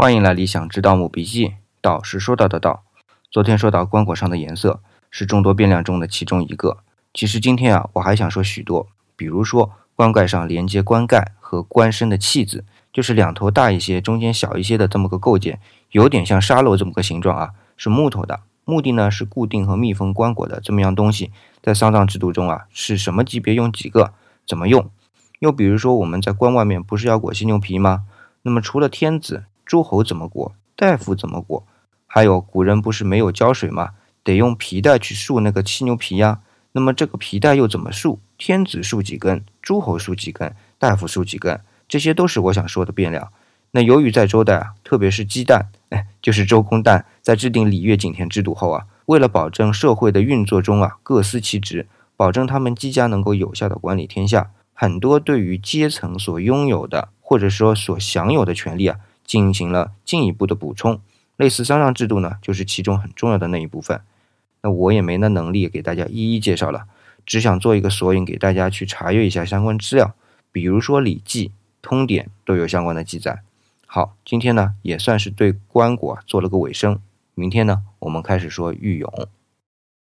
欢迎来理想之盗墓笔记。道是说到的道。昨天说到棺椁上的颜色是众多变量中的其中一个。其实今天啊，我还想说许多，比如说棺盖上连接棺盖和棺身的器子，就是两头大一些、中间小一些的这么个构件，有点像沙漏这么个形状啊，是木头的，目的呢是固定和密封棺椁的这么样东西，在丧葬制度中啊，是什么级别用几个，怎么用？又比如说我们在棺外面不是要裹犀牛皮吗？那么除了天子。诸侯怎么裹？大夫怎么裹？还有古人不是没有胶水吗？得用皮带去束那个犀牛皮呀。那么这个皮带又怎么束？天子束几根？诸侯束几根？大夫束几根？这些都是我想说的变量。那由于在周代啊，特别是姬旦，哎，就是周公旦，在制定礼乐井田制度后啊，为了保证社会的运作中啊各司其职，保证他们姬家能够有效的管理天下，很多对于阶层所拥有的或者说所享有的权利啊。进行了进一步的补充，类似丧葬制度呢，就是其中很重要的那一部分。那我也没那能力给大家一一介绍了，只想做一个索引给大家去查阅一下相关资料，比如说《礼记》《通典》都有相关的记载。好，今天呢也算是对棺椁做了个尾声，明天呢我们开始说玉俑。